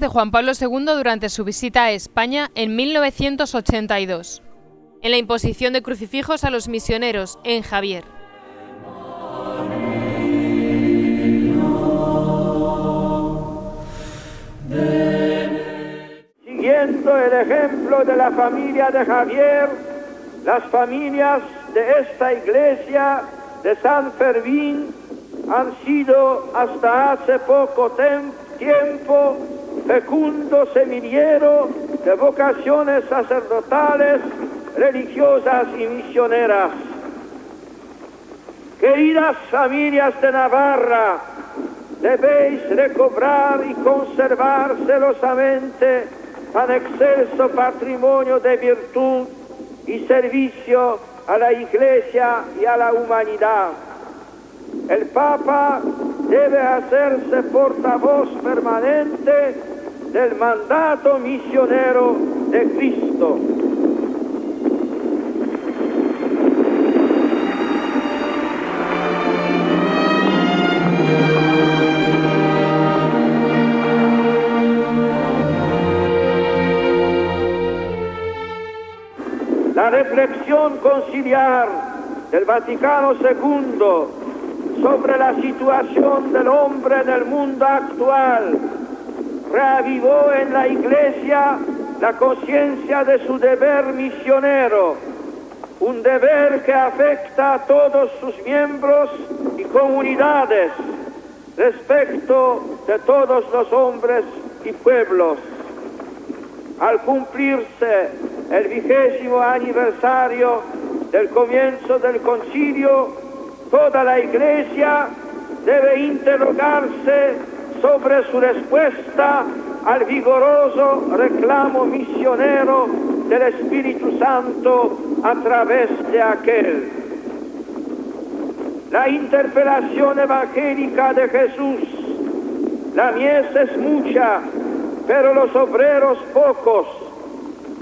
de Juan Pablo II durante su visita a España en 1982, en la imposición de crucifijos a los misioneros en Javier. Siguiendo el ejemplo de la familia de Javier, las familias de esta iglesia de San Fermín han sido hasta hace poco tiempo fecundo semillero de vocaciones sacerdotales, religiosas y misioneras. Queridas familias de Navarra, debéis recobrar y conservar celosamente tan excelso patrimonio de virtud y servicio a la Iglesia y a la humanidad. El Papa debe hacerse portavoz permanente del mandato misionero de Cristo. La reflexión conciliar del Vaticano II sobre la situación del hombre en el mundo actual reavivó en la Iglesia la conciencia de su deber misionero, un deber que afecta a todos sus miembros y comunidades respecto de todos los hombres y pueblos. Al cumplirse el vigésimo aniversario del comienzo del concilio, toda la Iglesia debe interrogarse sobre su respuesta al vigoroso reclamo misionero del Espíritu Santo a través de aquel. La interpelación evangélica de Jesús, la mies es mucha, pero los obreros pocos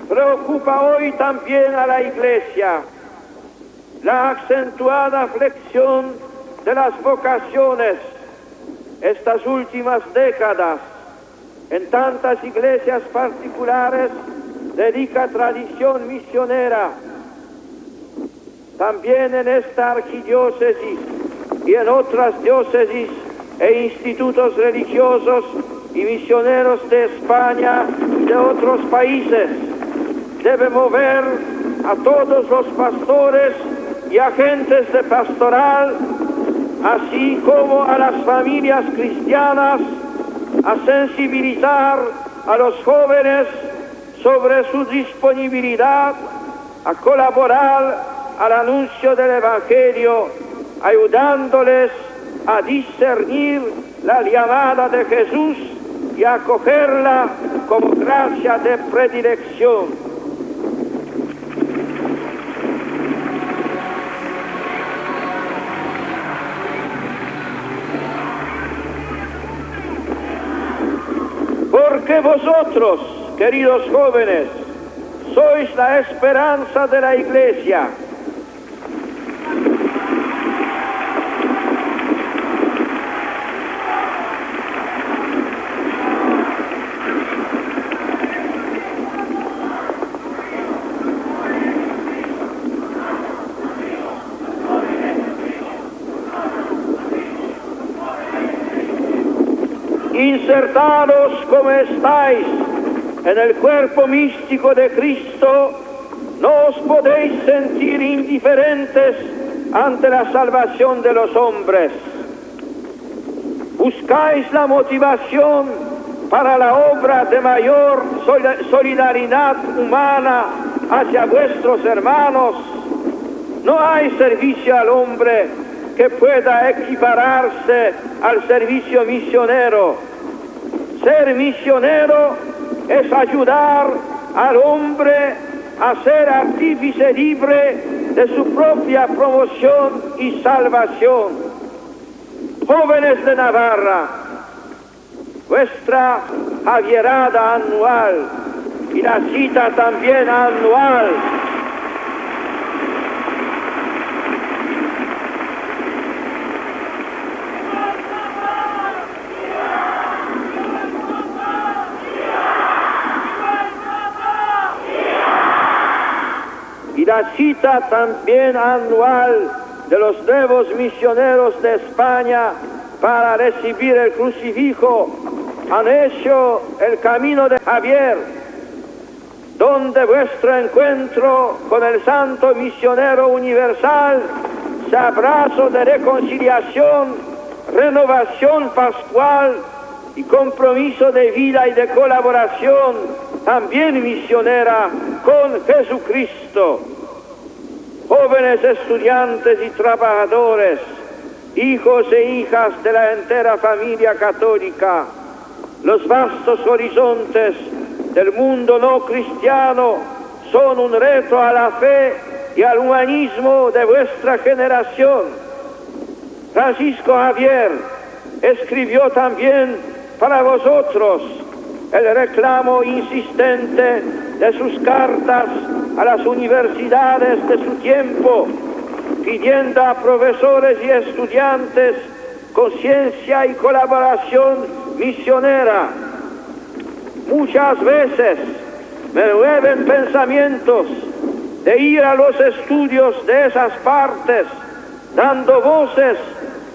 preocupa hoy también a la Iglesia. La acentuada flexión de las vocaciones estas últimas décadas en tantas iglesias particulares dedica tradición misionera. También en esta arquidiócesis y en otras diócesis e institutos religiosos y misioneros de España y de otros países debe mover a todos los pastores y agentes de pastoral, así como a las familias cristianas, a sensibilizar a los jóvenes sobre su disponibilidad a colaborar al anuncio del Evangelio, ayudándoles a discernir la llamada de Jesús y a acogerla como gracia de predilección. Vosotros, queridos jóvenes, sois la esperanza de la iglesia. Insertados como estáis en el cuerpo místico de Cristo, no os podéis sentir indiferentes ante la salvación de los hombres. Buscáis la motivación para la obra de mayor solidaridad humana hacia vuestros hermanos. No hay servicio al hombre que pueda equipararse al servicio misionero ser misionero es ayudar al hombre a ser artífice libre de su propia promoción y salvación. Jóvenes de Navarra, vuestra Javierada anual y la cita también anual la cita también anual de los nuevos misioneros de España para recibir el crucifijo han hecho el camino de Javier, donde vuestro encuentro con el Santo Misionero Universal se abrazo de reconciliación, renovación pascual y compromiso de vida y de colaboración también misionera con Jesucristo. Jóvenes estudiantes y trabajadores, hijos e hijas de la entera familia católica, los vastos horizontes del mundo no cristiano son un reto a la fe y al humanismo de vuestra generación. Francisco Javier escribió también para vosotros el reclamo insistente de sus cartas a las universidades de su tiempo, pidiendo a profesores y estudiantes conciencia y colaboración misionera. Muchas veces me mueven pensamientos de ir a los estudios de esas partes, dando voces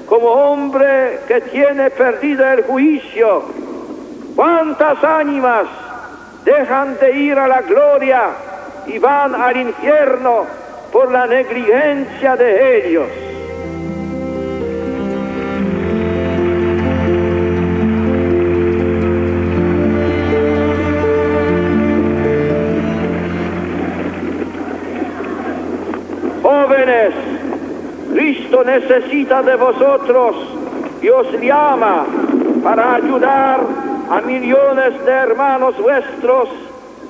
como hombre que tiene perdido el juicio. ¿Cuántas ánimas dejan de ir a la gloria y van al infierno por la negligencia de ellos? Jóvenes, Cristo necesita de vosotros y os llama para ayudar a millones de hermanos vuestros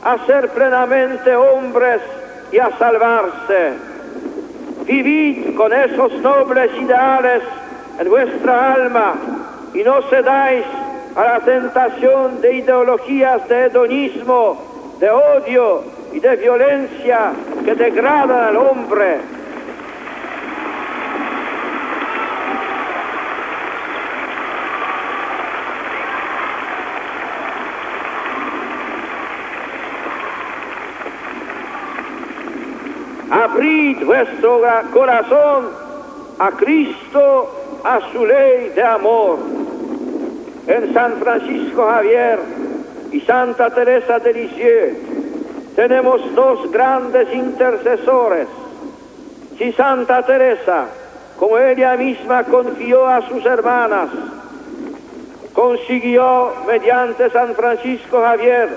a ser plenamente hombres y a salvarse. Vivid con esos nobles ideales en vuestra alma y no cedáis a la tentación de ideologías de hedonismo, de odio y de violencia que degradan al hombre. Vuestro corazón a Cristo, a su ley de amor. En San Francisco Javier y Santa Teresa de Lisieux tenemos dos grandes intercesores. Si Santa Teresa, como ella misma confió a sus hermanas, consiguió mediante San Francisco Javier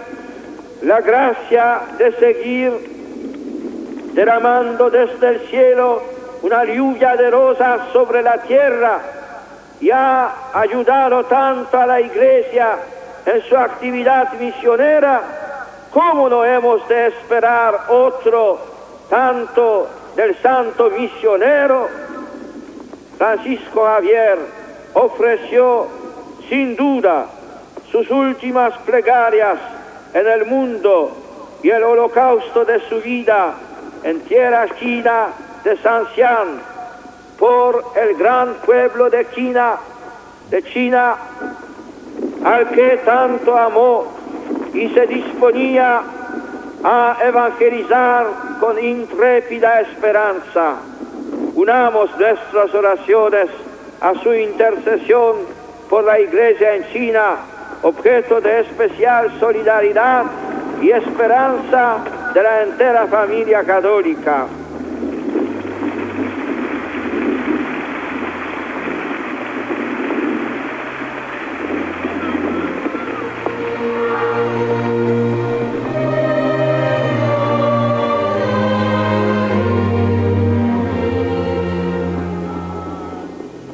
la gracia de seguir derramando desde el cielo una lluvia de rosas sobre la tierra y ha ayudado tanto a la iglesia en su actividad misionera, ¿cómo no hemos de esperar otro tanto del santo misionero? Francisco Javier ofreció sin duda sus últimas plegarias en el mundo y el holocausto de su vida en tierra china de Sanxian por el gran pueblo de China, de China, al que tanto amó y se disponía a evangelizar con intrépida esperanza. Unamos nuestras oraciones a su intercesión por la iglesia en China, objeto de especial solidaridad y esperanza de la entera familia católica.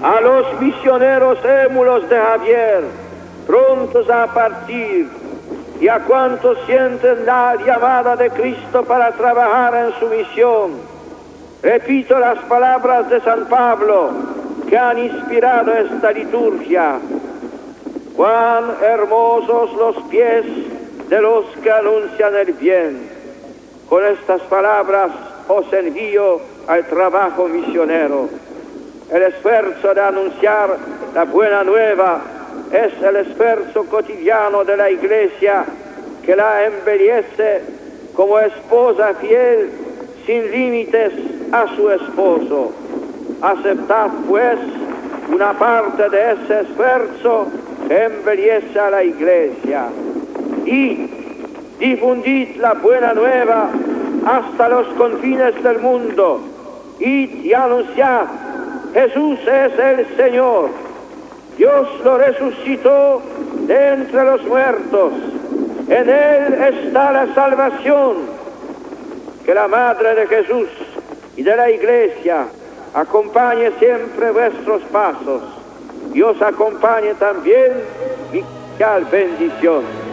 A los misioneros émulos de Javier, prontos a partir, y a cuantos sienten la llamada de Cristo para trabajar en su misión. Repito las palabras de San Pablo que han inspirado esta liturgia. Cuán hermosos los pies de los que anuncian el bien. Con estas palabras os envío al trabajo misionero. El esfuerzo de anunciar la buena nueva es el esfuerzo cotidiano de la iglesia que la embellece como esposa fiel, sin límites a su esposo. Aceptad pues una parte de ese esfuerzo embellece a la iglesia. Y difundid la buena nueva hasta los confines del mundo. Y anunciad, Jesús es el Señor, Dios lo resucitó de entre los muertos, en Él está la salvación, que la Madre de Jesús y de la Iglesia acompañe siempre vuestros pasos. Y os acompañe también mi bendición.